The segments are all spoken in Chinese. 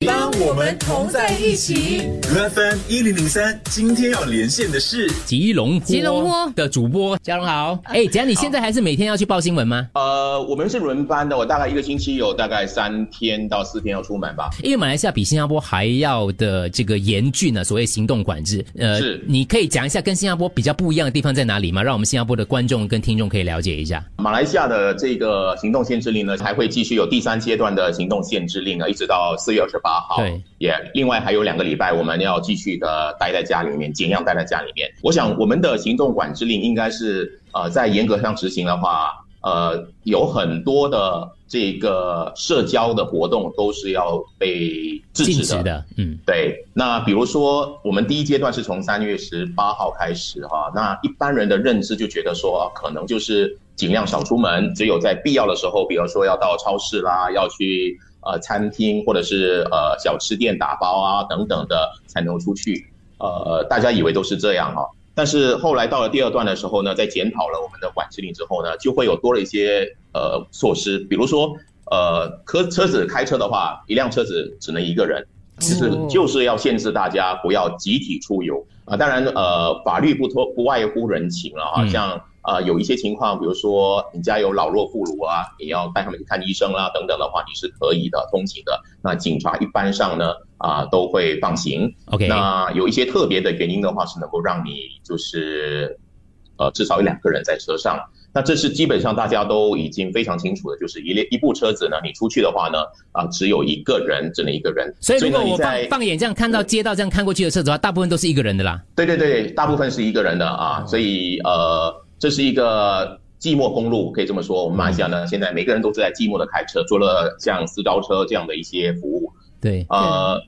当我们同在一起，FM 一零零三，今天要连线的是吉隆吉隆坡的主播嘉荣好。哎，嘉，你现在还是每天要去报新闻吗？呃，我们是轮班的，我大概一个星期有大概三天到四天要出门吧。因为马来西亚比新加坡还要的这个严峻呢，所谓行动管制。呃，是，你可以讲一下跟新加坡比较不一样的地方在哪里吗？让我们新加坡的观众跟听众可以了解一下。马来西亚的这个行动限制令呢，还会继续有第三阶段的行动限制令啊，一直到四月二十八号。对。也另外还有两个礼拜，我们要继续的待在家里面，尽量待在家里面。我想我们的行动管制令应该是呃在严格上执行的话，呃有很多的这个社交的活动都是要被制止的。嗯，对。那比如说我们第一阶段是从三月十八号开始哈，那一般人的认知就觉得说可能就是尽量少出门，只有在必要的时候，比如说要到超市啦，要去。呃，餐厅或者是呃小吃店打包啊等等的才能出去，呃，大家以为都是这样哈，但是后来到了第二段的时候呢，在检讨了我们的管制令之后呢，就会有多了一些呃措施，比如说呃，车车子开车的话，一辆车子只能一个人，其实就是要限制大家不要集体出游。啊，当然呃，法律不脱不外乎人情了啊，像。啊，有一些情况，比如说你家有老弱妇孺啊，你要带他们去看医生啦，等等的话，你是可以的，通行的。那警察一般上呢，啊，都会放行。OK。那有一些特别的原因的话，是能够让你就是，呃，至少有两个人在车上。那这是基本上大家都已经非常清楚的，就是一列一部车子呢，你出去的话呢，啊，只有一个人，只能一个人。所以如果我放放眼这样看到街道这样看过去的车子的话，大部分都是一个人的啦。对对对，大部分是一个人的啊，所以呃。这是一个寂寞公路，可以这么说。我们马来西亚呢，现在每个人都是在寂寞的开车，除了像私招车这样的一些服务。对，呃，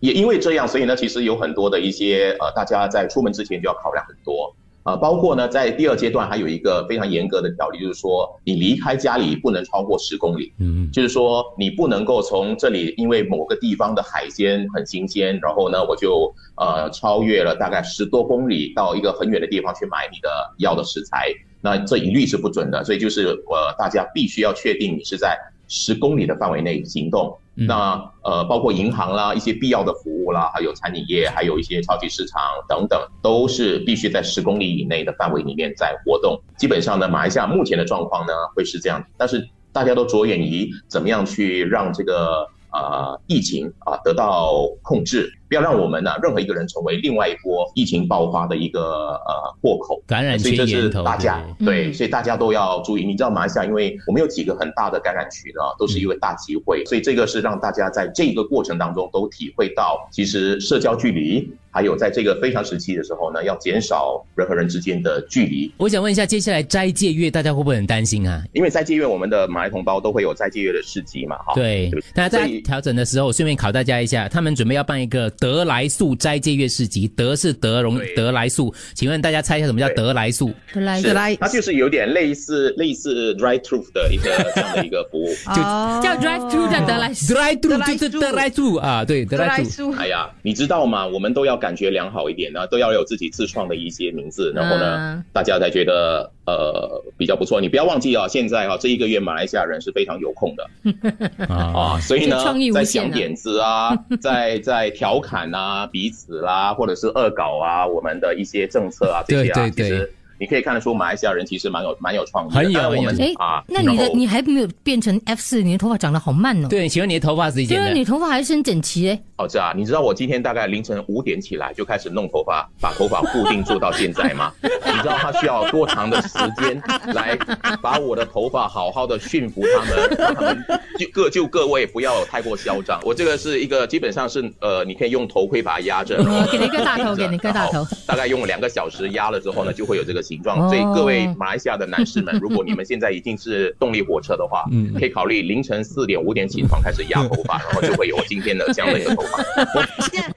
也因为这样，所以呢，其实有很多的一些呃，大家在出门之前就要考量很多。啊，包括呢，在第二阶段还有一个非常严格的条例，就是说你离开家里不能超过十公里。嗯，就是说你不能够从这里，因为某个地方的海鲜很新鲜，然后呢，我就呃超越了大概十多公里到一个很远的地方去买你的要的食材，那这一律是不准的。所以就是呃，大家必须要确定你是在十公里的范围内行动。那呃，包括银行啦，一些必要的服务啦，还有餐饮业，还有一些超级市场等等，都是必须在十公里以内的范围里面在活动。基本上呢，马来西亚目前的状况呢会是这样，但是大家都着眼于怎么样去让这个。呃，疫情啊得到控制，不要让我们呢任何一个人成为另外一波疫情爆发的一个呃破口感染。所以这是大家对，所以大家都要注意。你知道马来西亚，因为我们有几个很大的感染区呢，都是因为大集会，所以这个是让大家在这个过程当中都体会到，其实社交距离。还有在这个非常时期的时候呢，要减少人和人之间的距离。我想问一下，接下来斋戒月大家会不会很担心啊？因为斋戒月我们的马来同胞都会有斋戒月的市集嘛，哈。对，大家在调整的时候，顺便考大家一下，他们准备要办一个德来素斋戒月市集。德是德容德来素，请问大家猜一下什么叫德来素？德来德来，它就是有点类似类似 drive through 的一个这样的一个服务，就叫 drive through 的德来素，drive through 就是德来素啊，对，德来素。哎呀，你知道吗？我们都要感觉良好一点。呢都要有自己自创的一些名字，然后呢，大家才觉得呃比较不错。你不要忘记啊，现在啊这一个月马来西亚人是非常有空的 啊，所以呢，在想点子啊，在在调侃啊彼此啦，或者是恶搞啊我们的一些政策啊这些啊，其实。你可以看得出，马来西亚人其实蛮有蛮有创意，很有哎啊。那你的你还没有变成 F 四，你的头发长得好慢哦。对，请问你的头发是一件？对，你头发还是很整齐哎。哦，这啊，你知道我今天大概凌晨五点起来就开始弄头发，把头发固定做到现在吗？你知道它需要多长的时间来把我的头发好好的驯服他们，让他们就各就各位不要太过嚣张。我这个是一个基本上是呃，你可以用头盔把它压着，给你一个大头，给你一个大头。大概用两个小时压了之后呢，就会有这个。形状，所以各位马来西亚的男士们，如果你们现在已经是动力火车的话，嗯，可以考虑凌晨四点五点起床开始压头发，然后就会有今天的这样的一个头发。现在